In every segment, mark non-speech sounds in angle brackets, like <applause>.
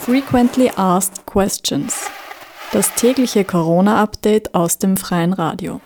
Frequently Asked Questions. Das tägliche Corona-Update aus dem freien Radio.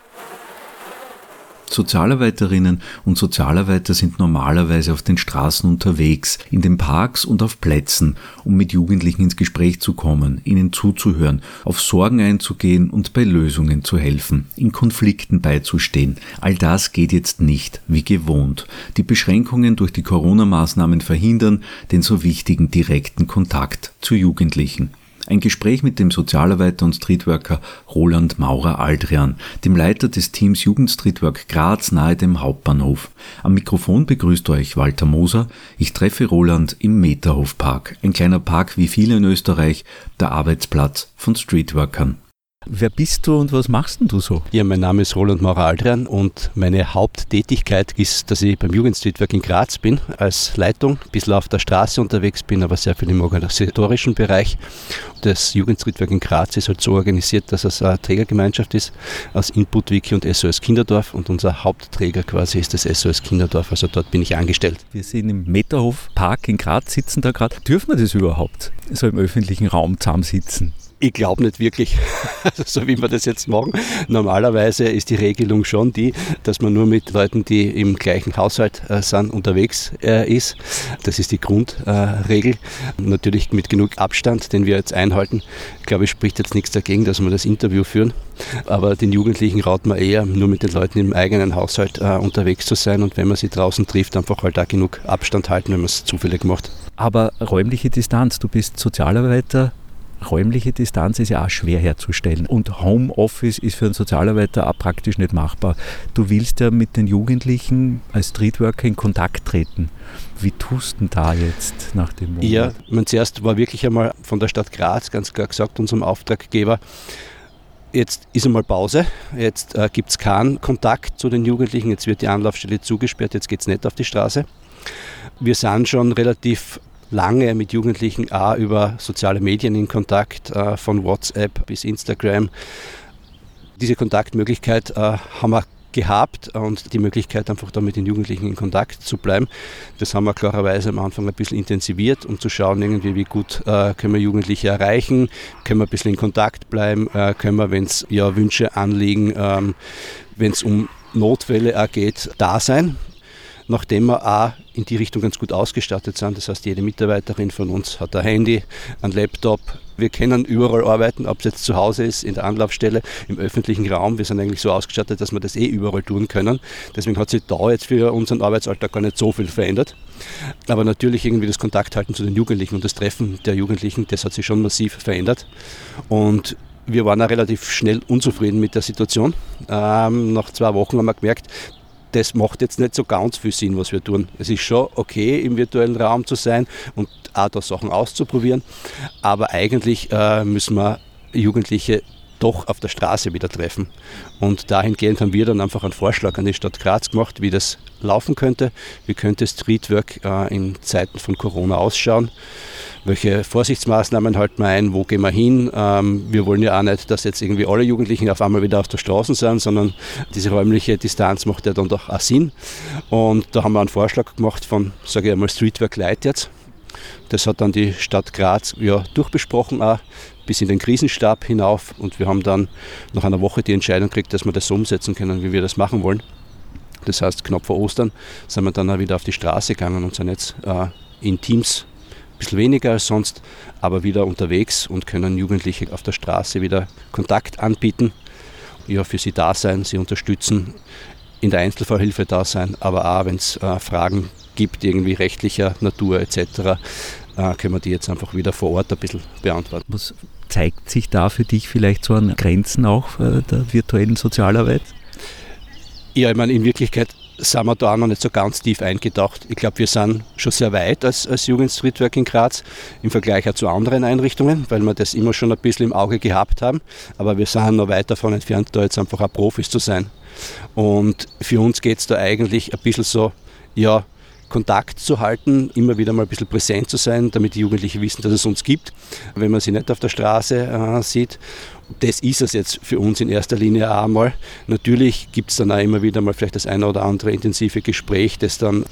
Sozialarbeiterinnen und Sozialarbeiter sind normalerweise auf den Straßen unterwegs, in den Parks und auf Plätzen, um mit Jugendlichen ins Gespräch zu kommen, ihnen zuzuhören, auf Sorgen einzugehen und bei Lösungen zu helfen, in Konflikten beizustehen. All das geht jetzt nicht, wie gewohnt. Die Beschränkungen durch die Corona-Maßnahmen verhindern den so wichtigen direkten Kontakt zu Jugendlichen. Ein Gespräch mit dem Sozialarbeiter und Streetworker Roland Maurer-Aldrian, dem Leiter des Teams Jugendstreetwork Graz nahe dem Hauptbahnhof. Am Mikrofon begrüßt euch Walter Moser. Ich treffe Roland im Meterhofpark, ein kleiner Park wie viele in Österreich, der Arbeitsplatz von Streetworkern. Wer bist du und was machst denn du so? Ja, mein Name ist Roland Maurer-Aldrian und meine Haupttätigkeit ist, dass ich beim Jugendstreetwork in Graz bin als Leitung, ein bisschen auf der Straße unterwegs bin, aber sehr viel im organisatorischen Bereich. Das Jugendstreetwork in Graz ist halt so organisiert, dass es eine Trägergemeinschaft ist aus Input Wiki und SOS Kinderdorf und unser Hauptträger quasi ist das SOS Kinderdorf, also dort bin ich angestellt. Wir sind im Meterhof Park in Graz, sitzen da gerade. Dürfen wir das überhaupt, so im öffentlichen Raum zusammensitzen? Ich glaube nicht wirklich, <laughs> so wie wir das jetzt machen. Normalerweise ist die Regelung schon die, dass man nur mit Leuten, die im gleichen Haushalt äh, sind, unterwegs äh, ist. Das ist die Grundregel. Äh, Natürlich mit genug Abstand, den wir jetzt einhalten. Ich glaube, es spricht jetzt nichts dagegen, dass wir das Interview führen. Aber den Jugendlichen raut man eher, nur mit den Leuten im eigenen Haushalt äh, unterwegs zu sein und wenn man sie draußen trifft, einfach halt da genug Abstand halten, wenn man es zufällig macht. Aber räumliche Distanz, du bist Sozialarbeiter, räumliche Distanz ist ja auch schwer herzustellen. Und Homeoffice ist für einen Sozialarbeiter auch praktisch nicht machbar. Du willst ja mit den Jugendlichen als Streetworker in Kontakt treten. Wie tust du da jetzt nach dem Monat? Ja, man zuerst war wirklich einmal von der Stadt Graz ganz klar gesagt, unserem Auftraggeber, Jetzt ist einmal Pause, jetzt äh, gibt es keinen Kontakt zu den Jugendlichen, jetzt wird die Anlaufstelle zugesperrt, jetzt geht es nicht auf die Straße. Wir sind schon relativ lange mit Jugendlichen auch über soziale Medien in Kontakt, äh, von WhatsApp bis Instagram. Diese Kontaktmöglichkeit äh, haben wir gehabt und die Möglichkeit einfach da mit den Jugendlichen in Kontakt zu bleiben. Das haben wir klarerweise am Anfang ein bisschen intensiviert, um zu schauen, irgendwie, wie gut äh, können wir Jugendliche erreichen, können wir ein bisschen in Kontakt bleiben, äh, können wir, wenn es ja, Wünsche, Anliegen, ähm, wenn es um Notfälle geht, da sein nachdem wir auch in die Richtung ganz gut ausgestattet sind. Das heißt, jede Mitarbeiterin von uns hat ein Handy, ein Laptop. Wir können überall arbeiten, ob es jetzt zu Hause ist, in der Anlaufstelle, im öffentlichen Raum. Wir sind eigentlich so ausgestattet, dass wir das eh überall tun können. Deswegen hat sich da jetzt für unseren Arbeitsalltag gar nicht so viel verändert. Aber natürlich irgendwie das Kontakthalten zu den Jugendlichen und das Treffen der Jugendlichen, das hat sich schon massiv verändert. Und wir waren auch relativ schnell unzufrieden mit der Situation. Ähm, nach zwei Wochen haben wir gemerkt, das macht jetzt nicht so ganz viel Sinn, was wir tun. Es ist schon okay, im virtuellen Raum zu sein und auch da Sachen auszuprobieren, aber eigentlich äh, müssen wir Jugendliche doch auf der Straße wieder treffen. Und dahingehend haben wir dann einfach einen Vorschlag an die Stadt Graz gemacht, wie das laufen könnte. Wie könnte Streetwork äh, in Zeiten von Corona ausschauen? Welche Vorsichtsmaßnahmen halten wir ein? Wo gehen wir hin? Ähm, wir wollen ja auch nicht, dass jetzt irgendwie alle Jugendlichen auf einmal wieder auf der Straße sind, sondern diese räumliche Distanz macht ja dann doch auch Sinn. Und da haben wir einen Vorschlag gemacht von, sage ich einmal, Streetwork Light jetzt. Das hat dann die Stadt Graz ja durchbesprochen, auch bis in den Krisenstab hinauf. Und wir haben dann nach einer Woche die Entscheidung gekriegt, dass wir das so umsetzen können, wie wir das machen wollen. Das heißt, knapp vor Ostern sind wir dann auch wieder auf die Straße gegangen und sind jetzt äh, in Teams ein bisschen weniger als sonst, aber wieder unterwegs und können Jugendliche auf der Straße wieder Kontakt anbieten, ja, für sie da sein, sie unterstützen, in der Einzelfallhilfe da sein, aber auch wenn es äh, Fragen gibt, irgendwie rechtlicher Natur etc., können wir die jetzt einfach wieder vor Ort ein bisschen beantworten. Was zeigt sich da für dich vielleicht so an Grenzen auch äh, der virtuellen Sozialarbeit? Ja, ich meine, in Wirklichkeit sind wir da auch noch nicht so ganz tief eingetaucht. Ich glaube, wir sind schon sehr weit als, als Jugendstreetwork in Graz im Vergleich auch zu anderen Einrichtungen, weil wir das immer schon ein bisschen im Auge gehabt haben. Aber wir sind noch weit davon entfernt, da jetzt einfach auch Profis zu sein. Und für uns geht es da eigentlich ein bisschen so, ja, Kontakt zu halten, immer wieder mal ein bisschen präsent zu sein, damit die Jugendlichen wissen, dass es uns gibt, wenn man sie nicht auf der Straße äh, sieht. Das ist es jetzt für uns in erster Linie auch einmal. Natürlich gibt es dann auch immer wieder mal vielleicht das eine oder andere intensive Gespräch, das dann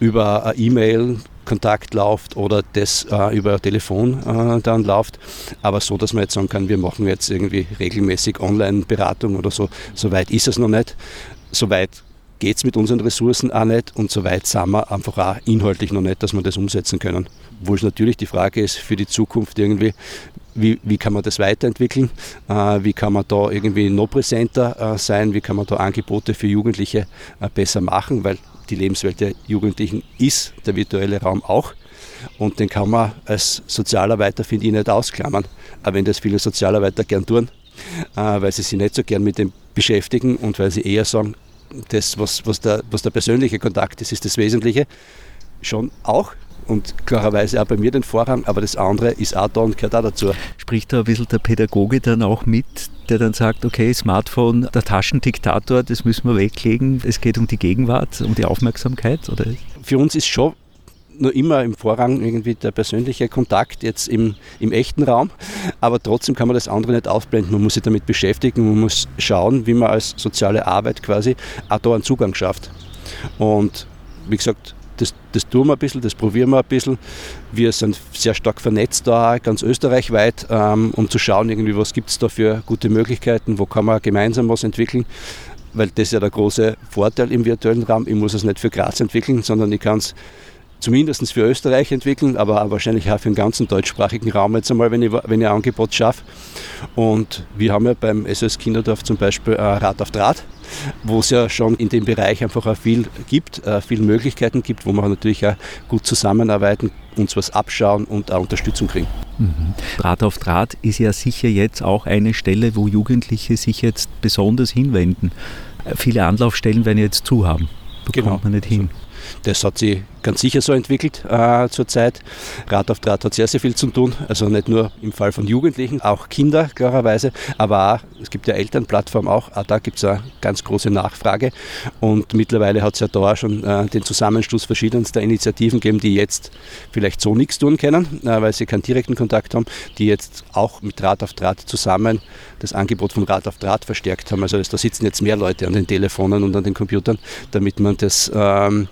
über eine E-Mail Kontakt läuft oder das äh, über Telefon äh, dann läuft. Aber so, dass man jetzt sagen kann, wir machen jetzt irgendwie regelmäßig Online-Beratung oder so, so weit ist es noch nicht. So weit geht es mit unseren Ressourcen auch nicht und so weit sind wir einfach auch inhaltlich noch nicht, dass wir das umsetzen können. Wo es natürlich die Frage ist für die Zukunft irgendwie, wie, wie kann man das weiterentwickeln, äh, wie kann man da irgendwie noch präsenter äh, sein, wie kann man da Angebote für Jugendliche äh, besser machen, weil die Lebenswelt der Jugendlichen ist der virtuelle Raum auch. Und den kann man als Sozialarbeiter, finde ich, nicht ausklammern. Aber wenn das viele Sozialarbeiter gern tun, weil sie sich nicht so gern mit dem beschäftigen und weil sie eher sagen, das, was, was, der, was der persönliche Kontakt ist, ist das Wesentliche. Schon auch und klarerweise auch bei mir den Vorrang, aber das andere ist auch da und gehört auch dazu. Spricht da ein bisschen der Pädagoge dann auch mit, der dann sagt, okay, Smartphone, der Taschendiktator, das müssen wir weglegen, es geht um die Gegenwart, um die Aufmerksamkeit? Oder? Für uns ist schon nur immer im Vorrang irgendwie der persönliche Kontakt jetzt im, im echten Raum. Aber trotzdem kann man das andere nicht aufblenden. Man muss sich damit beschäftigen, man muss schauen, wie man als soziale Arbeit quasi auch da einen Zugang schafft. Und wie gesagt, das, das tun wir ein bisschen, das probieren wir ein bisschen. Wir sind sehr stark vernetzt da, ganz österreichweit, ähm, um zu schauen, irgendwie, was gibt es da für gute Möglichkeiten, wo kann man gemeinsam was entwickeln. Weil das ist ja der große Vorteil im virtuellen Raum. Ich muss es nicht für Graz entwickeln, sondern ich kann es zumindest für Österreich entwickeln, aber wahrscheinlich auch für den ganzen deutschsprachigen Raum jetzt einmal, wenn ich, wenn ich ein Angebot schaffe. Und wir haben ja beim SOS Kinderdorf zum Beispiel äh, Rad auf Draht, wo es ja schon in dem Bereich einfach auch viel gibt, äh, viele Möglichkeiten gibt, wo wir natürlich auch gut zusammenarbeiten, uns was abschauen und auch Unterstützung kriegen. Mhm. Draht auf Draht ist ja sicher jetzt auch eine Stelle, wo Jugendliche sich jetzt besonders hinwenden. Äh, viele Anlaufstellen werden jetzt zu haben. Bekommt genau. man nicht hin. Das hat sich ganz sicher so entwickelt äh, zurzeit. Rad auf Draht hat sehr, sehr viel zu tun. Also nicht nur im Fall von Jugendlichen, auch Kinder klarerweise, aber auch, es gibt ja Elternplattform auch, auch da gibt es eine ganz große Nachfrage. Und mittlerweile hat es ja da schon äh, den Zusammenschluss verschiedenster Initiativen gegeben, die jetzt vielleicht so nichts tun können, äh, weil sie keinen direkten Kontakt haben, die jetzt auch mit Rad auf Draht zusammen das Angebot von Rad auf Draht verstärkt haben. Also da sitzen jetzt mehr Leute an den Telefonen und an den Computern, damit man das ähm,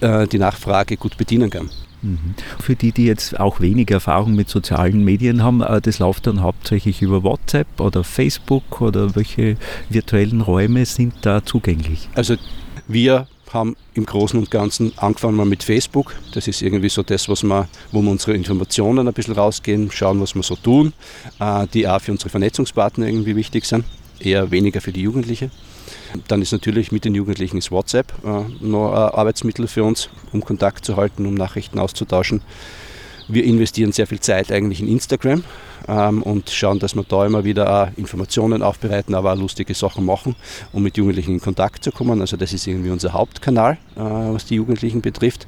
äh, die Nachfrage gut bedienen kann. Mhm. Für die, die jetzt auch wenig Erfahrung mit sozialen Medien haben, äh, das läuft dann hauptsächlich über WhatsApp oder Facebook oder welche virtuellen Räume sind da zugänglich? Also wir haben im Großen und Ganzen angefangen mal mit Facebook. Das ist irgendwie so das, was wir, wo wir unsere Informationen ein bisschen rausgehen, schauen, was wir so tun, äh, die auch für unsere Vernetzungspartner irgendwie wichtig sind, eher weniger für die Jugendlichen. Dann ist natürlich mit den Jugendlichen ist WhatsApp äh, noch ein Arbeitsmittel für uns, um Kontakt zu halten, um Nachrichten auszutauschen. Wir investieren sehr viel Zeit eigentlich in Instagram ähm, und schauen, dass wir da immer wieder Informationen aufbereiten, aber auch lustige Sachen machen, um mit Jugendlichen in Kontakt zu kommen. Also das ist irgendwie unser Hauptkanal, äh, was die Jugendlichen betrifft,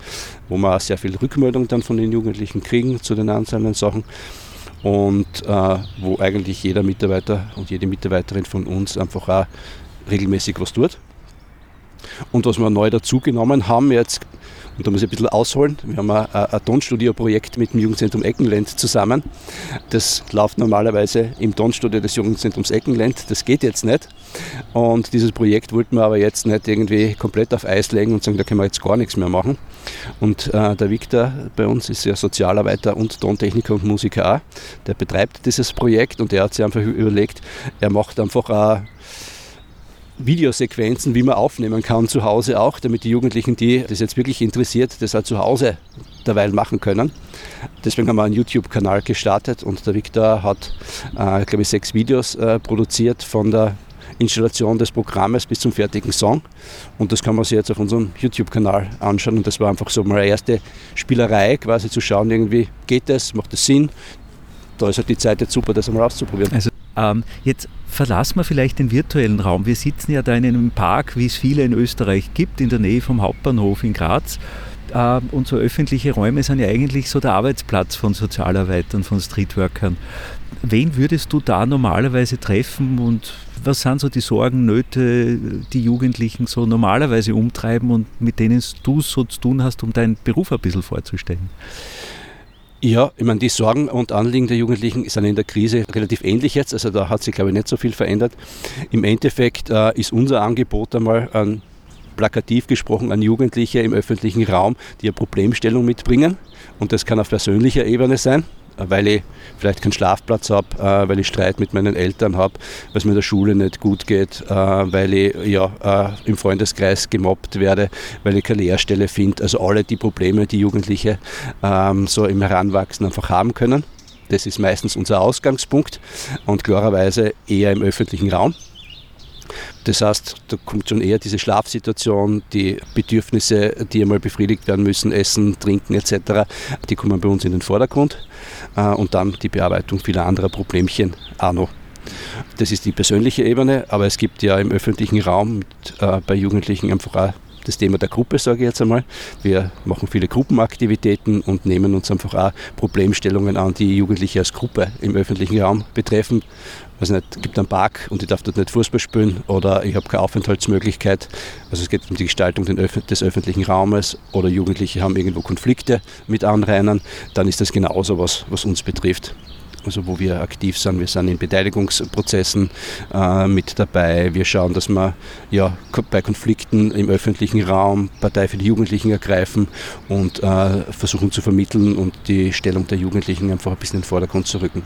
wo wir auch sehr viel Rückmeldung dann von den Jugendlichen kriegen zu den einzelnen Sachen und äh, wo eigentlich jeder Mitarbeiter und jede Mitarbeiterin von uns einfach auch regelmäßig was tut. Und was wir neu dazugenommen haben jetzt, und da muss ich ein bisschen ausholen, wir haben ein, ein Tonstudio-Projekt mit dem Jugendzentrum Eckenland zusammen. Das läuft normalerweise im Tonstudio des Jugendzentrums Eckenland, das geht jetzt nicht. Und dieses Projekt wollten wir aber jetzt nicht irgendwie komplett auf Eis legen und sagen, da können wir jetzt gar nichts mehr machen. Und äh, der Victor bei uns ist ja Sozialarbeiter und Tontechniker und Musiker auch. Der betreibt dieses Projekt und der hat sich einfach überlegt, er macht einfach ein Videosequenzen, wie man aufnehmen kann zu Hause auch, damit die Jugendlichen, die das jetzt wirklich interessiert, das auch zu Hause derweil machen können. Deswegen haben wir einen YouTube-Kanal gestartet und der Victor hat, äh, glaube ich, sechs Videos äh, produziert von der Installation des Programmes bis zum fertigen Song. Und das kann man sich jetzt auf unserem YouTube-Kanal anschauen. Und das war einfach so mal eine erste Spielerei, quasi zu schauen, irgendwie geht das, macht das Sinn. Da ist halt die Zeit jetzt super, das einmal auszuprobieren. Also ähm, jetzt verlassen wir vielleicht den virtuellen Raum. Wir sitzen ja da in einem Park, wie es viele in Österreich gibt, in der Nähe vom Hauptbahnhof in Graz. Ähm, und so öffentliche Räume sind ja eigentlich so der Arbeitsplatz von Sozialarbeitern, von Streetworkern. Wen würdest du da normalerweise treffen und was sind so die Sorgen, Nöte, die Jugendlichen so normalerweise umtreiben und mit denen du so zu tun hast, um deinen Beruf ein bisschen vorzustellen? Ja, ich meine, die Sorgen und Anliegen der Jugendlichen sind in der Krise relativ ähnlich jetzt. Also da hat sich, glaube ich, nicht so viel verändert. Im Endeffekt äh, ist unser Angebot einmal an plakativ gesprochen an Jugendliche im öffentlichen Raum, die eine Problemstellung mitbringen. Und das kann auf persönlicher Ebene sein weil ich vielleicht keinen Schlafplatz habe, äh, weil ich Streit mit meinen Eltern habe, weil es mir in der Schule nicht gut geht, äh, weil ich ja, äh, im Freundeskreis gemobbt werde, weil ich keine Lehrstelle finde. Also alle die Probleme, die Jugendliche ähm, so im Heranwachsen einfach haben können. Das ist meistens unser Ausgangspunkt und klarerweise eher im öffentlichen Raum. Das heißt, da kommt schon eher diese Schlafsituation, die Bedürfnisse, die einmal befriedigt werden müssen, Essen, Trinken etc., die kommen bei uns in den Vordergrund äh, und dann die Bearbeitung vieler anderer Problemchen auch noch. Das ist die persönliche Ebene, aber es gibt ja im öffentlichen Raum mit, äh, bei Jugendlichen einfach auch das Thema der Gruppe, sage ich jetzt einmal. Wir machen viele Gruppenaktivitäten und nehmen uns einfach auch Problemstellungen an, die Jugendliche als Gruppe im öffentlichen Raum betreffen weiß nicht, gibt einen Park und ich darf dort nicht Fußball spielen oder ich habe keine Aufenthaltsmöglichkeit. Also es geht um die Gestaltung des öffentlichen Raumes oder Jugendliche haben irgendwo Konflikte mit Anrainern, dann ist das genauso was, was uns betrifft. Also wo wir aktiv sind, wir sind in Beteiligungsprozessen äh, mit dabei. Wir schauen, dass wir ja, bei Konflikten im öffentlichen Raum Partei für die Jugendlichen ergreifen und äh, versuchen zu vermitteln und die Stellung der Jugendlichen einfach ein bisschen in den Vordergrund zu rücken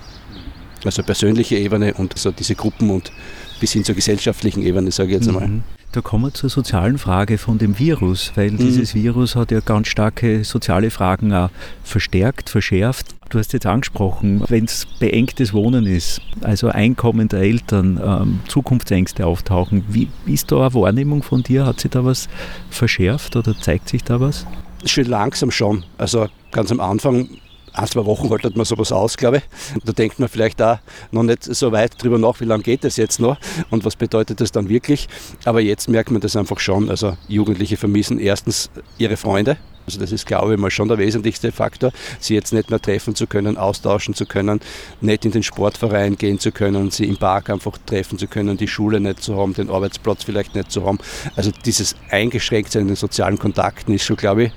also persönliche Ebene und so diese Gruppen und bis hin zur gesellschaftlichen Ebene, sage ich jetzt einmal. Mhm. Da kommen wir zur sozialen Frage von dem Virus, weil mhm. dieses Virus hat ja ganz starke soziale Fragen auch verstärkt, verschärft. Du hast jetzt angesprochen, wenn es beengtes Wohnen ist, also Einkommen der Eltern, ähm, Zukunftsängste auftauchen. Wie ist da eine Wahrnehmung von dir? Hat sich da was verschärft oder zeigt sich da was? Schon langsam schon. Also ganz am Anfang ein, zwei Wochen haltet man sowas aus, glaube ich. Da denkt man vielleicht auch noch nicht so weit drüber nach, wie lange geht das jetzt noch und was bedeutet das dann wirklich. Aber jetzt merkt man das einfach schon. Also Jugendliche vermissen erstens ihre Freunde. Also das ist, glaube ich, mal schon der wesentlichste Faktor, sie jetzt nicht mehr treffen zu können, austauschen zu können, nicht in den Sportverein gehen zu können, sie im Park einfach treffen zu können, die Schule nicht zu haben, den Arbeitsplatz vielleicht nicht zu haben. Also dieses Eingeschränktsein in den sozialen Kontakten ist schon, glaube ich,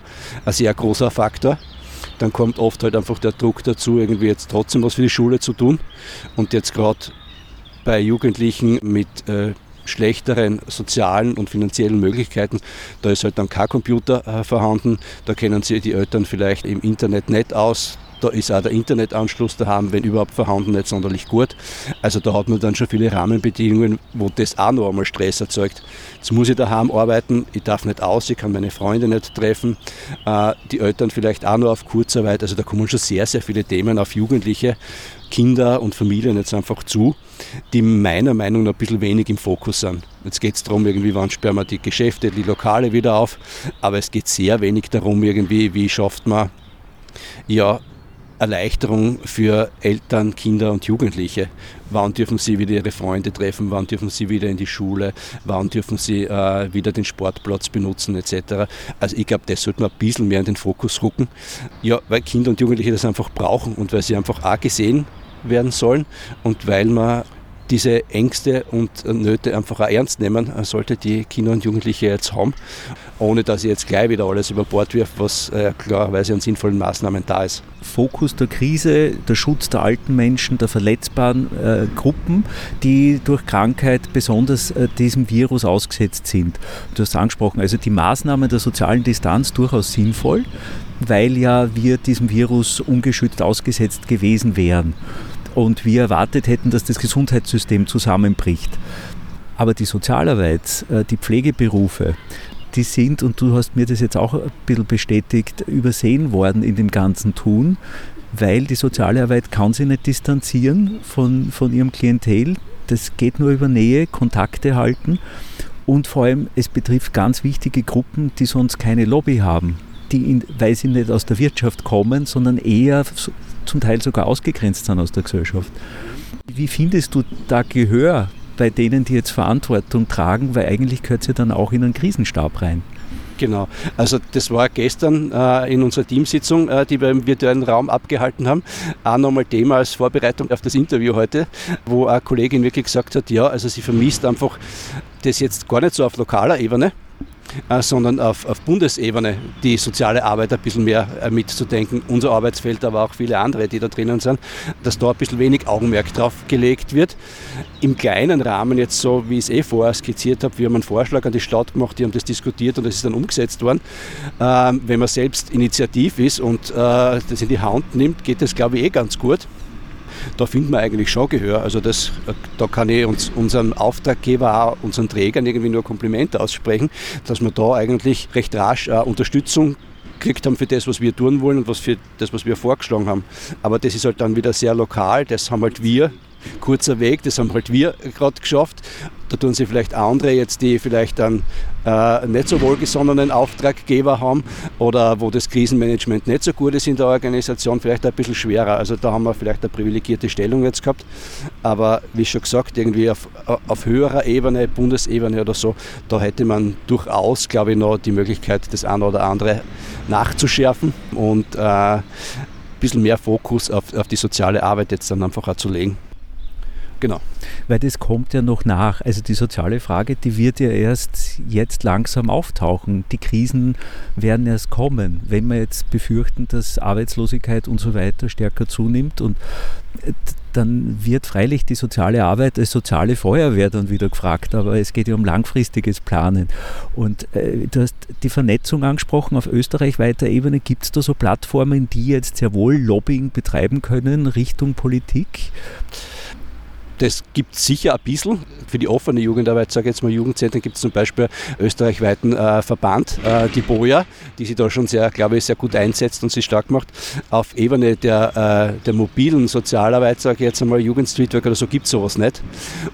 ein sehr großer Faktor dann kommt oft halt einfach der Druck dazu, irgendwie jetzt trotzdem was für die Schule zu tun. Und jetzt gerade bei Jugendlichen mit äh, schlechteren sozialen und finanziellen Möglichkeiten, da ist halt dann kein Computer äh, vorhanden, da kennen sie die Eltern vielleicht im Internet nicht aus, da ist auch der Internetanschluss daheim, wenn überhaupt vorhanden, nicht sonderlich gut. Also da hat man dann schon viele Rahmenbedingungen, wo das auch noch einmal Stress erzeugt. Jetzt muss ich daheim arbeiten, ich darf nicht aus, ich kann meine Freunde nicht treffen, äh, die Eltern vielleicht auch nur auf Kurzarbeit. Also da kommen schon sehr, sehr viele Themen auf Jugendliche, Kinder und Familien jetzt einfach zu, die meiner Meinung nach ein bisschen wenig im Fokus sind. Jetzt geht es darum, irgendwie, wann sperren wir die Geschäfte, die Lokale wieder auf, aber es geht sehr wenig darum, irgendwie, wie schafft man ja, Erleichterung für Eltern, Kinder und Jugendliche. Wann dürfen sie wieder ihre Freunde treffen? Wann dürfen sie wieder in die Schule? Wann dürfen sie äh, wieder den Sportplatz benutzen etc. Also ich glaube, das sollte man ein bisschen mehr in den Fokus rücken. Ja, weil Kinder und Jugendliche das einfach brauchen und weil sie einfach auch gesehen werden sollen und weil man diese Ängste und Nöte einfach auch ernst nehmen sollte, die Kinder und Jugendliche jetzt haben, ohne dass ich jetzt gleich wieder alles über Bord wirf, was äh, klarerweise an sinnvollen Maßnahmen da ist. Fokus der Krise, der Schutz der alten Menschen, der verletzbaren äh, Gruppen, die durch Krankheit besonders äh, diesem Virus ausgesetzt sind. Du hast angesprochen, also die Maßnahmen der sozialen Distanz durchaus sinnvoll, weil ja wir diesem Virus ungeschützt ausgesetzt gewesen wären und wir erwartet hätten, dass das Gesundheitssystem zusammenbricht. Aber die Sozialarbeit, äh, die Pflegeberufe, die sind, und du hast mir das jetzt auch ein bisschen bestätigt, übersehen worden in dem ganzen Tun, weil die soziale Arbeit kann sich nicht distanzieren von, von ihrem Klientel. Das geht nur über Nähe, Kontakte halten und vor allem, es betrifft ganz wichtige Gruppen, die sonst keine Lobby haben, die, in, weil sie nicht aus der Wirtschaft kommen, sondern eher zum Teil sogar ausgegrenzt sind aus der Gesellschaft. Wie findest du da Gehör bei denen, die jetzt Verantwortung tragen, weil eigentlich gehört sie dann auch in einen Krisenstab rein? Genau, also das war gestern äh, in unserer Teamsitzung, äh, die wir im virtuellen Raum abgehalten haben, auch nochmal Thema als Vorbereitung auf das Interview heute, wo eine Kollegin wirklich gesagt hat, ja, also sie vermisst einfach das jetzt gar nicht so auf lokaler Ebene, sondern auf, auf, Bundesebene die soziale Arbeit ein bisschen mehr äh, mitzudenken. Unser Arbeitsfeld, aber auch viele andere, die da drinnen sind, dass da ein bisschen wenig Augenmerk drauf gelegt wird. Im kleinen Rahmen, jetzt so wie ich es eh vorher skizziert habe, wir haben einen Vorschlag an die Stadt gemacht, die haben das diskutiert und das ist dann umgesetzt worden. Ähm, wenn man selbst initiativ ist und äh, das in die Hand nimmt, geht das, glaube ich, eh ganz gut da finden wir eigentlich schon Gehör. Also das, da kann ich uns, unserem Auftraggeber, auch unseren Trägern irgendwie nur Komplimente aussprechen, dass wir da eigentlich recht rasch äh, Unterstützung gekriegt haben für das, was wir tun wollen und was für das, was wir vorgeschlagen haben. Aber das ist halt dann wieder sehr lokal, das haben halt wir kurzer Weg, das haben halt wir gerade geschafft. Da tun sie vielleicht andere jetzt, die vielleicht einen äh, nicht so wohlgesonnenen Auftraggeber haben oder wo das Krisenmanagement nicht so gut ist in der Organisation, vielleicht ein bisschen schwerer. Also da haben wir vielleicht eine privilegierte Stellung jetzt gehabt. Aber wie schon gesagt, irgendwie auf, auf höherer Ebene, Bundesebene oder so, da hätte man durchaus, glaube ich, noch die Möglichkeit, das eine oder andere nachzuschärfen und äh, ein bisschen mehr Fokus auf, auf die soziale Arbeit jetzt dann einfach auch zu legen. Genau. Weil das kommt ja noch nach. Also die soziale Frage, die wird ja erst jetzt langsam auftauchen. Die Krisen werden erst kommen. Wenn wir jetzt befürchten, dass Arbeitslosigkeit und so weiter stärker zunimmt und äh, dann wird freilich die soziale Arbeit als soziale Feuerwehr dann wieder gefragt, aber es geht ja um langfristiges Planen. Und äh, du hast die Vernetzung angesprochen auf österreichweiter Ebene. Gibt es da so Plattformen, die jetzt sehr wohl Lobbying betreiben können Richtung Politik? Das gibt es sicher ein bisschen. Für die offene Jugendarbeit, sage ich jetzt mal Jugendzentren, gibt es zum Beispiel österreichweiten äh, Verband, äh, die BOJA, die sich da schon sehr, glaube ich, sehr gut einsetzt und sich stark macht. Auf Ebene der, äh, der mobilen Sozialarbeit, sage ich jetzt einmal, Jugendstreetwork oder so, gibt es sowas nicht.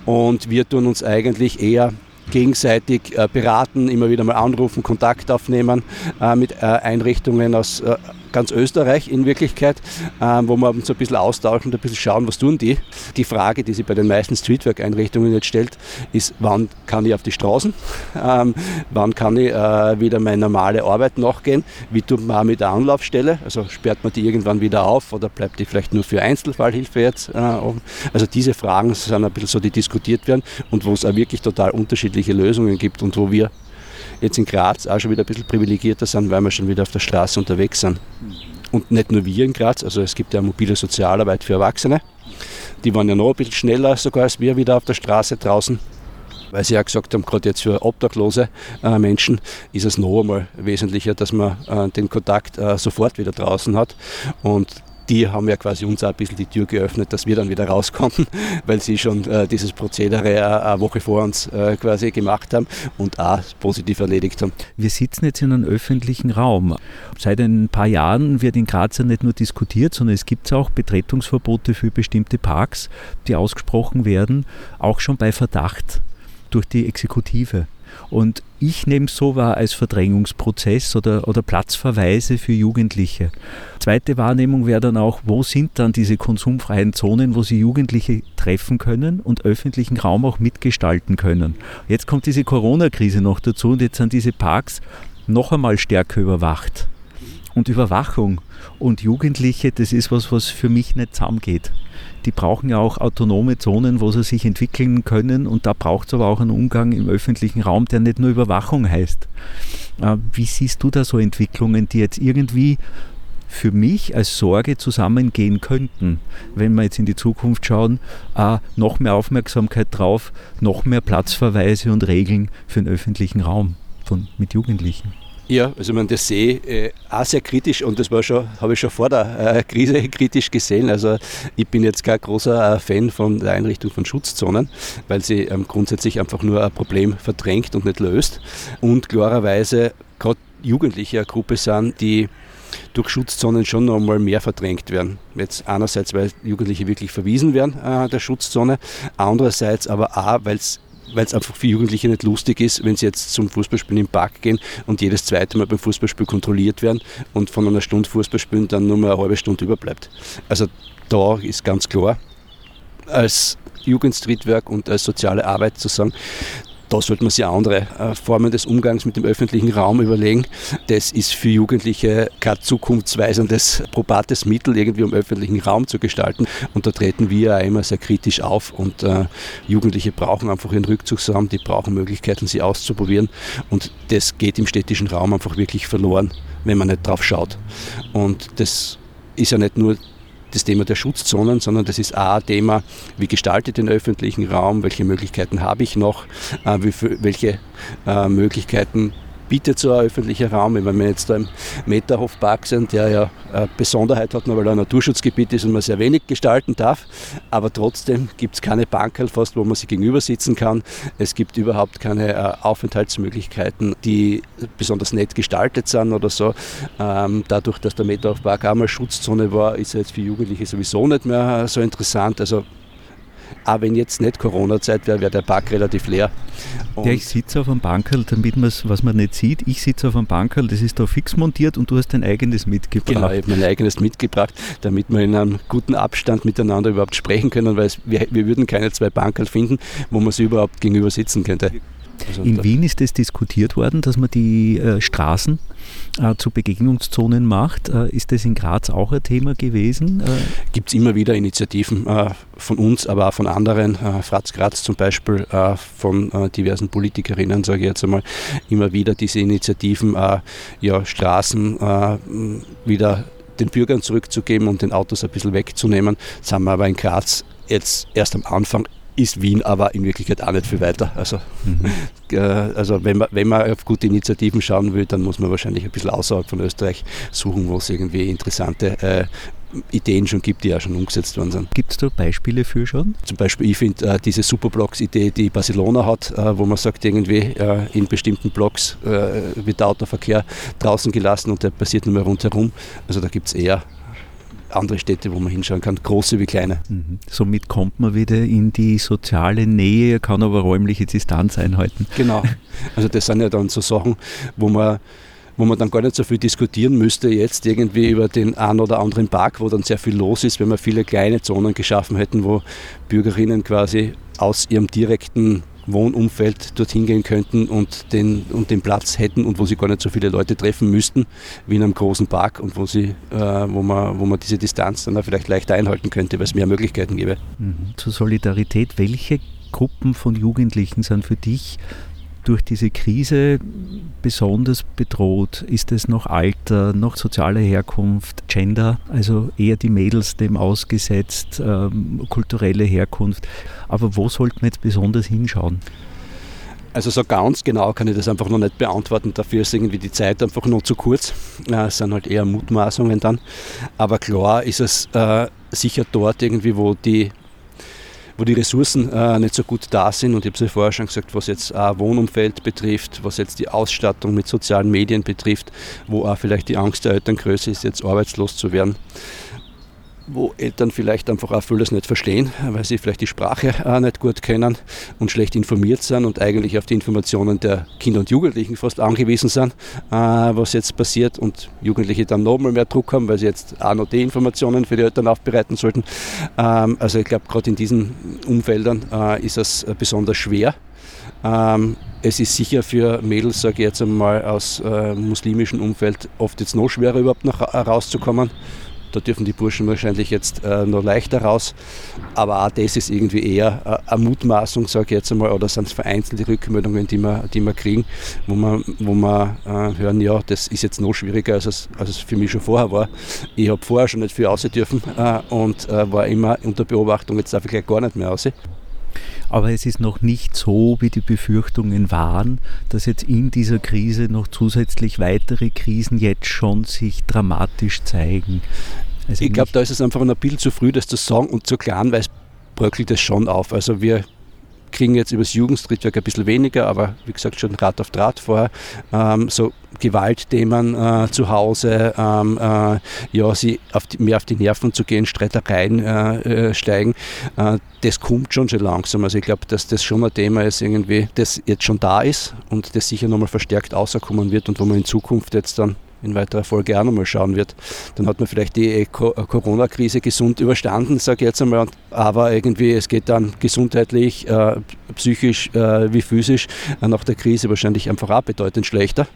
Und wir tun uns eigentlich eher gegenseitig äh, beraten, immer wieder mal anrufen, Kontakt aufnehmen äh, mit äh, Einrichtungen aus ganz Österreich in Wirklichkeit, ähm, wo wir uns ein bisschen austauschen und ein bisschen schauen, was tun die. Die Frage, die sich bei den meisten Streetwork-Einrichtungen jetzt stellt, ist, wann kann ich auf die Straßen? Ähm, wann kann ich äh, wieder meine normale Arbeit nachgehen? Wie tut man mit der Anlaufstelle? Also sperrt man die irgendwann wieder auf oder bleibt die vielleicht nur für Einzelfallhilfe jetzt äh? Also diese Fragen sind ein bisschen so, die diskutiert werden und wo es auch wirklich total unterschiedliche Lösungen gibt und wo wir jetzt in Graz auch schon wieder ein bisschen privilegierter sind, weil wir schon wieder auf der Straße unterwegs sind. Und nicht nur wir in Graz, also es gibt ja mobile Sozialarbeit für Erwachsene. Die waren ja noch ein bisschen schneller sogar als wir wieder auf der Straße draußen weil sie ja gesagt haben, gerade jetzt für obdachlose äh, Menschen ist es noch einmal wesentlicher, dass man äh, den Kontakt äh, sofort wieder draußen hat. Und die haben ja quasi uns auch ein bisschen die Tür geöffnet, dass wir dann wieder raus konnten, <laughs> weil sie schon äh, dieses Prozedere äh, eine Woche vor uns äh, quasi gemacht haben und auch positiv erledigt haben. Wir sitzen jetzt in einem öffentlichen Raum. Seit ein paar Jahren wird in Graz ja nicht nur diskutiert, sondern es gibt auch Betretungsverbote für bestimmte Parks, die ausgesprochen werden, auch schon bei Verdacht durch die Exekutive. Und ich nehme es so wahr als Verdrängungsprozess oder, oder Platzverweise für Jugendliche. Zweite Wahrnehmung wäre dann auch, wo sind dann diese konsumfreien Zonen, wo sie Jugendliche treffen können und öffentlichen Raum auch mitgestalten können. Jetzt kommt diese Corona-Krise noch dazu und jetzt sind diese Parks noch einmal stärker überwacht. Und Überwachung und Jugendliche, das ist was, was für mich nicht zusammengeht die brauchen ja auch autonome Zonen, wo sie sich entwickeln können und da braucht es aber auch einen Umgang im öffentlichen Raum, der nicht nur Überwachung heißt. Äh, wie siehst du da so Entwicklungen, die jetzt irgendwie für mich als Sorge zusammengehen könnten, wenn wir jetzt in die Zukunft schauen, äh, noch mehr Aufmerksamkeit drauf, noch mehr Platzverweise und Regeln für den öffentlichen Raum von, mit Jugendlichen? Ja, also man das sehe äh, auch sehr kritisch und das war schon, habe ich schon vor der äh, Krise <laughs> kritisch gesehen. Also ich bin jetzt kein großer äh, Fan von der Einrichtung von Schutzzonen, weil sie ähm, grundsätzlich einfach nur ein Problem verdrängt und nicht löst. Und klarerweise gerade Jugendliche eine Gruppe sind, die durch Schutzzonen schon noch einmal mehr verdrängt werden. Jetzt einerseits, weil Jugendliche wirklich verwiesen werden äh, der Schutzzone, andererseits aber auch, weil es weil es einfach für Jugendliche nicht lustig ist, wenn sie jetzt zum Fußballspielen im Park gehen und jedes zweite Mal beim Fußballspiel kontrolliert werden und von einer Stunde Fußballspielen dann nur mal eine halbe Stunde überbleibt. Also da ist ganz klar, als Jugendstreetwerk und als soziale Arbeit zu sagen, da sollte man sich andere äh, Formen des Umgangs mit dem öffentlichen Raum überlegen. Das ist für Jugendliche kein zukunftsweisendes, probates Mittel, irgendwie um öffentlichen Raum zu gestalten. Und da treten wir auch immer sehr kritisch auf. Und äh, Jugendliche brauchen einfach ihren Rückzugsraum, die brauchen Möglichkeiten, sie auszuprobieren. Und das geht im städtischen Raum einfach wirklich verloren, wenn man nicht drauf schaut. Und das ist ja nicht nur das Thema der Schutzzonen, sondern das ist ein Thema, wie gestaltet den öffentlichen Raum, welche Möglichkeiten habe ich noch, äh, welche äh, Möglichkeiten bietet so ein öffentlicher Raum. Wenn wir jetzt da im Meterhofpark sind, der ja eine Besonderheit hat, weil er ein Naturschutzgebiet ist und man sehr wenig gestalten darf, aber trotzdem gibt es keine Bankerl fast, wo man sich gegenüber sitzen kann. Es gibt überhaupt keine äh, Aufenthaltsmöglichkeiten, die besonders nett gestaltet sind oder so. Ähm, dadurch, dass der Meterhofpark auch mal Schutzzone war, ist er jetzt für Jugendliche sowieso nicht mehr so interessant. Also auch wenn jetzt nicht Corona-Zeit wäre, wäre der Park relativ leer. Und ja, ich sitze auf einem Bankerl, damit man es, was man nicht sieht, ich sitze auf einem Bankerl, das ist da fix montiert und du hast dein eigenes mitgebracht. Genau, ich habe mein eigenes mitgebracht, damit wir in einem guten Abstand miteinander überhaupt sprechen können, weil es, wir, wir würden keine zwei Bankerl finden, wo man sie überhaupt gegenüber sitzen könnte. Also in Wien ist es diskutiert worden, dass man die äh, Straßen äh, zu Begegnungszonen macht. Äh, ist das in Graz auch ein Thema gewesen? Äh, Gibt es immer wieder Initiativen äh, von uns, aber auch von anderen, äh, Fratz Graz zum Beispiel, von diversen Politikerinnen, sage ich jetzt einmal, immer wieder diese Initiativen, ja, Straßen wieder den Bürgern zurückzugeben und den Autos ein bisschen wegzunehmen. Das haben wir aber in Graz jetzt erst am Anfang ist Wien aber in Wirklichkeit auch nicht viel weiter. Also, mhm. <laughs> also wenn, man, wenn man auf gute Initiativen schauen will, dann muss man wahrscheinlich ein bisschen außerhalb von Österreich suchen, wo es irgendwie interessante äh, Ideen schon gibt, die auch schon umgesetzt worden sind. Gibt es da Beispiele für schon? Zum Beispiel, ich finde äh, diese Superblocks-Idee, die Barcelona hat, äh, wo man sagt, irgendwie äh, in bestimmten Blocks äh, wird der Autoverkehr draußen gelassen und der passiert nur mehr rundherum. Also da gibt es eher andere Städte, wo man hinschauen kann, große wie kleine. Mhm. Somit kommt man wieder in die soziale Nähe, kann aber räumliche Distanz einhalten. Genau. Also das sind ja dann so Sachen, wo man wo man dann gar nicht so viel diskutieren müsste, jetzt irgendwie über den einen oder anderen Park, wo dann sehr viel los ist, wenn wir viele kleine Zonen geschaffen hätten, wo Bürgerinnen quasi aus ihrem direkten Wohnumfeld dorthin gehen könnten und den, und den Platz hätten und wo sie gar nicht so viele Leute treffen müssten wie in einem großen Park und wo, sie, äh, wo, man, wo man diese Distanz dann auch vielleicht leichter einhalten könnte, weil es mehr Möglichkeiten gäbe. Mhm. Zur Solidarität, welche Gruppen von Jugendlichen sind für dich durch diese Krise besonders bedroht? Ist es noch Alter, noch soziale Herkunft, Gender, also eher die Mädels dem ausgesetzt, ähm, kulturelle Herkunft? Aber wo sollte man jetzt besonders hinschauen? Also so ganz genau kann ich das einfach noch nicht beantworten. Dafür ist irgendwie die Zeit einfach noch zu kurz. Es sind halt eher Mutmaßungen dann. Aber klar ist es äh, sicher dort irgendwie, wo die wo die Ressourcen äh, nicht so gut da sind. Und ich habe es ja vorher schon gesagt, was jetzt auch Wohnumfeld betrifft, was jetzt die Ausstattung mit sozialen Medien betrifft, wo auch vielleicht die Angst der Eltern größer ist, jetzt arbeitslos zu werden wo Eltern vielleicht einfach auch vieles nicht verstehen, weil sie vielleicht die Sprache auch nicht gut kennen und schlecht informiert sind und eigentlich auf die Informationen der Kinder und Jugendlichen fast angewiesen sind, äh, was jetzt passiert und Jugendliche dann nochmal mehr Druck haben, weil sie jetzt auch noch die Informationen für die Eltern aufbereiten sollten. Ähm, also ich glaube, gerade in diesen Umfeldern äh, ist es besonders schwer. Ähm, es ist sicher für Mädels, sage ich jetzt einmal, aus äh, muslimischem Umfeld oft jetzt noch schwerer überhaupt noch rauszukommen da dürfen die Burschen wahrscheinlich jetzt äh, noch leichter raus. Aber auch das ist irgendwie eher äh, eine Mutmaßung, sage ich jetzt einmal, oder sind es vereinzelte Rückmeldungen, die wir, die wir kriegen, wo wir, wo wir äh, hören, ja, das ist jetzt noch schwieriger, als es, als es für mich schon vorher war. Ich habe vorher schon nicht viel raus dürfen äh, und äh, war immer unter Beobachtung, jetzt darf ich gleich gar nicht mehr raus aber es ist noch nicht so, wie die Befürchtungen waren, dass jetzt in dieser Krise noch zusätzlich weitere Krisen jetzt schon sich dramatisch zeigen. Also ich glaube, da ist es einfach ein bisschen zu früh, das zu sagen und zu klein, weil es bröckelt es schon auf. Also wir kriegen jetzt übers Jugendstrittwerk ein bisschen weniger, aber wie gesagt schon Rad auf Draht vorher. Ähm, so Gewaltthemen äh, zu Hause, ähm, äh, ja, sie auf die, mehr auf die Nerven zu gehen, Streitereien äh, äh steigen, äh, das kommt schon schon langsam. Also ich glaube, dass das schon ein Thema ist, irgendwie, das jetzt schon da ist und das sicher nochmal verstärkt außerkommen wird und wo man in Zukunft jetzt dann in weiterer Folge auch nochmal schauen wird. Dann hat man vielleicht die äh, Corona-Krise gesund überstanden, sage ich jetzt einmal, aber irgendwie es geht dann gesundheitlich, äh, psychisch äh, wie physisch äh, nach der Krise wahrscheinlich einfach auch bedeutend schlechter.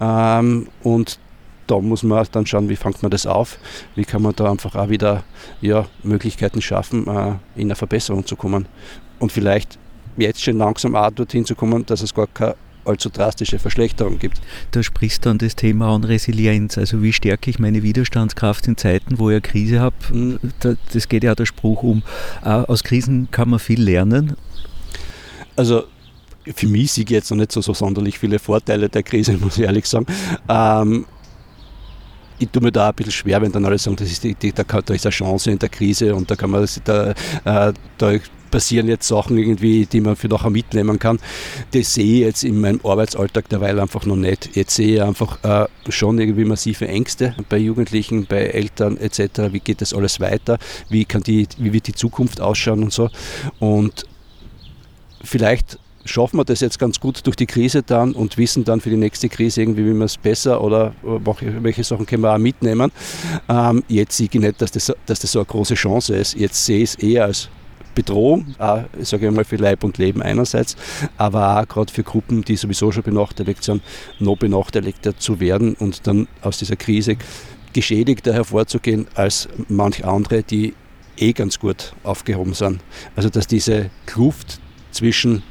Ähm, und da muss man dann schauen, wie fängt man das auf, wie kann man da einfach auch wieder ja, Möglichkeiten schaffen, äh, in eine Verbesserung zu kommen. Und vielleicht jetzt schon langsam auch dorthin zu kommen, dass es gar keine allzu drastische Verschlechterung gibt. Da sprichst du dann das Thema an Resilienz. Also wie stärke ich meine Widerstandskraft in Zeiten, wo ich eine Krise habe? Mhm. Das geht ja der Spruch um. Äh, aus Krisen kann man viel lernen. Also für mich sehe ich jetzt noch nicht so, so sonderlich viele Vorteile der Krise, <laughs> muss ich ehrlich sagen. Ähm, ich tue mir da ein bisschen schwer, wenn dann alle sagen, das ist die, die, da, da, ist eine Chance in der Krise und da kann man da, äh, da passieren jetzt Sachen irgendwie, die man für nachher mitnehmen kann. Das sehe ich jetzt in meinem Arbeitsalltag derweil einfach noch nicht. Jetzt sehe ich einfach äh, schon irgendwie massive Ängste bei Jugendlichen, bei Eltern etc. Wie geht das alles weiter? Wie, kann die, wie wird die Zukunft ausschauen und so? Und vielleicht schaffen wir das jetzt ganz gut durch die Krise dann und wissen dann für die nächste Krise irgendwie, wie wir es besser oder welche Sachen können wir auch mitnehmen. Ähm, jetzt sehe ich nicht, dass das, dass das so eine große Chance ist. Jetzt sehe ich es eher als Bedrohung, auch, sage ich mal, für Leib und Leben einerseits, aber auch gerade für Gruppen, die sowieso schon benachteiligt sind, noch benachteiligter zu werden und dann aus dieser Krise geschädigter hervorzugehen als manch andere, die eh ganz gut aufgehoben sind. Also dass diese Kluft zwischen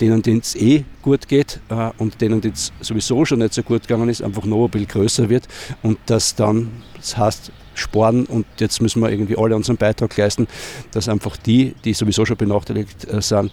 denen denen es eh gut geht äh, und denen es sowieso schon nicht so gut gegangen ist, einfach noch ein bisschen größer wird und dass dann, das heißt, sparen und jetzt müssen wir irgendwie alle unseren Beitrag leisten, dass einfach die, die sowieso schon benachteiligt äh, sind,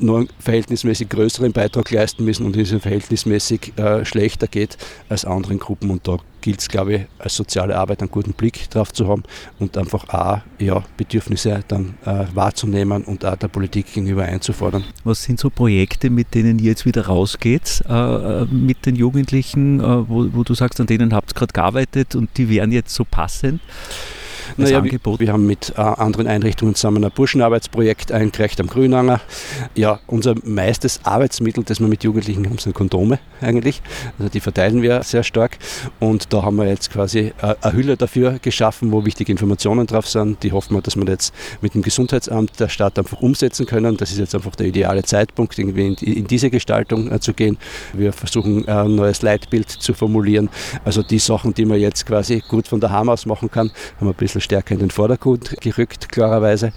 nur einen verhältnismäßig größeren Beitrag leisten müssen und es verhältnismäßig äh, schlechter geht als anderen Gruppen. Und da gilt es, glaube ich, als soziale Arbeit einen guten Blick drauf zu haben und einfach auch ja, Bedürfnisse dann äh, wahrzunehmen und auch der Politik gegenüber einzufordern. Was sind so Projekte, mit denen ihr jetzt wieder rausgeht äh, äh mit den Jugendlichen, äh, wo, wo, du sagst, an denen habt ihr gerade gearbeitet und die wären jetzt so passend? Naja, Angebot? Wir, wir haben mit äh, anderen Einrichtungen zusammen ein Burschenarbeitsprojekt eingereicht am Grünanger. Ja, unser meistes Arbeitsmittel, das wir mit Jugendlichen haben, sind Kondome eigentlich. Also die verteilen wir sehr stark. Und da haben wir jetzt quasi äh, eine Hülle dafür geschaffen, wo wichtige Informationen drauf sind. Die hoffen wir, dass wir jetzt mit dem Gesundheitsamt der Stadt einfach umsetzen können. Das ist jetzt einfach der ideale Zeitpunkt, irgendwie in, in diese Gestaltung äh, zu gehen. Wir versuchen äh, ein neues Leitbild zu formulieren. Also die Sachen, die man jetzt quasi gut von daheim aus machen kann, haben wir ein bisschen stärker in den Vordergrund gerückt, klarerweise.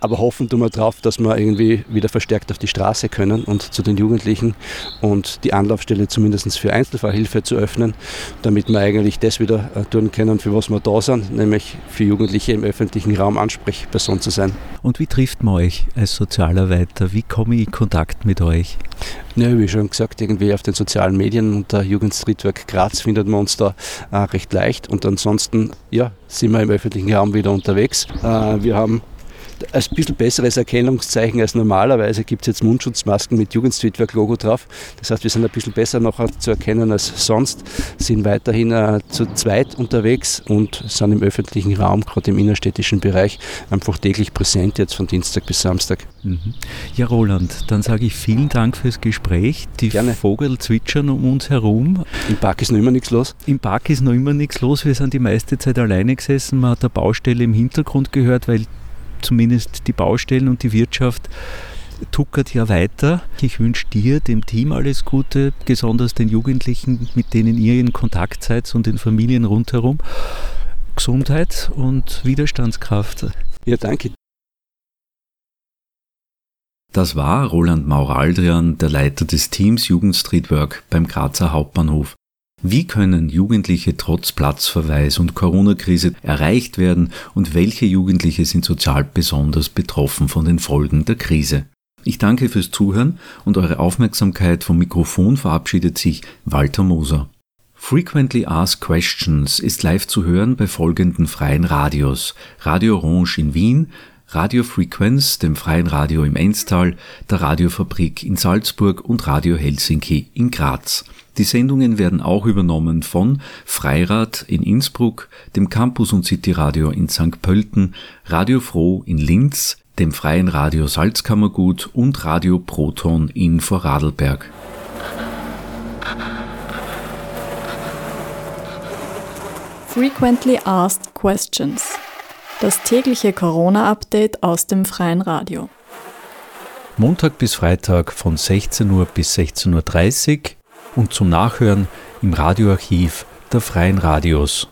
Aber hoffen tun wir darauf, dass wir irgendwie wieder verstärkt auf die Straße können und zu den Jugendlichen und die Anlaufstelle zumindest für Einzelfallhilfe zu öffnen, damit wir eigentlich das wieder äh, tun können, für was wir da sind, nämlich für Jugendliche im öffentlichen Raum Ansprechperson zu sein. Und wie trifft man euch als Sozialarbeiter? Wie komme ich in Kontakt mit euch? Ja, wie schon gesagt, irgendwie auf den sozialen Medien unter Jugendstreetwork Graz findet man uns da äh, recht leicht. Und ansonsten ja, sind wir im öffentlichen Raum wieder unterwegs. Äh, wir haben ein bisschen besseres Erkennungszeichen als normalerweise gibt es jetzt Mundschutzmasken mit Jugendstreetwork-Logo drauf. Das heißt, wir sind ein bisschen besser noch zu erkennen als sonst, sind weiterhin äh, zu zweit unterwegs und sind im öffentlichen Raum, gerade im innerstädtischen Bereich, einfach täglich präsent, jetzt von Dienstag bis Samstag. Mhm. Ja, Roland, dann sage ich vielen Dank fürs Gespräch. Die Gerne. Vogel zwitschern um uns herum. Im Park ist noch immer nichts los? Im Park ist noch immer nichts los. Wir sind die meiste Zeit alleine gesessen. Man hat der Baustelle im Hintergrund gehört, weil zumindest die Baustellen und die Wirtschaft tuckert ja weiter. Ich wünsche dir, dem Team alles Gute, besonders den Jugendlichen, mit denen ihr in Kontakt seid und den Familien rundherum. Gesundheit und Widerstandskraft. Ja, danke. Das war Roland Mauraldrian, der Leiter des Teams Jugendstreetwork beim Grazer Hauptbahnhof. Wie können Jugendliche trotz Platzverweis und Corona-Krise erreicht werden und welche Jugendliche sind sozial besonders betroffen von den Folgen der Krise? Ich danke fürs Zuhören und eure Aufmerksamkeit vom Mikrofon verabschiedet sich Walter Moser. Frequently Asked Questions ist live zu hören bei folgenden freien Radios. Radio Orange in Wien, Radio Frequenz, dem freien Radio im Enstal, der Radiofabrik in Salzburg und Radio Helsinki in Graz. Die Sendungen werden auch übernommen von Freirad in Innsbruck, dem Campus und City Radio in St. Pölten, Radio Froh in Linz, dem Freien Radio Salzkammergut und Radio Proton in Vorarlberg. Frequently Asked Questions. Das tägliche Corona-Update aus dem freien Radio. Montag bis Freitag von 16 Uhr bis 16.30 Uhr und zum Nachhören im Radioarchiv der freien Radios.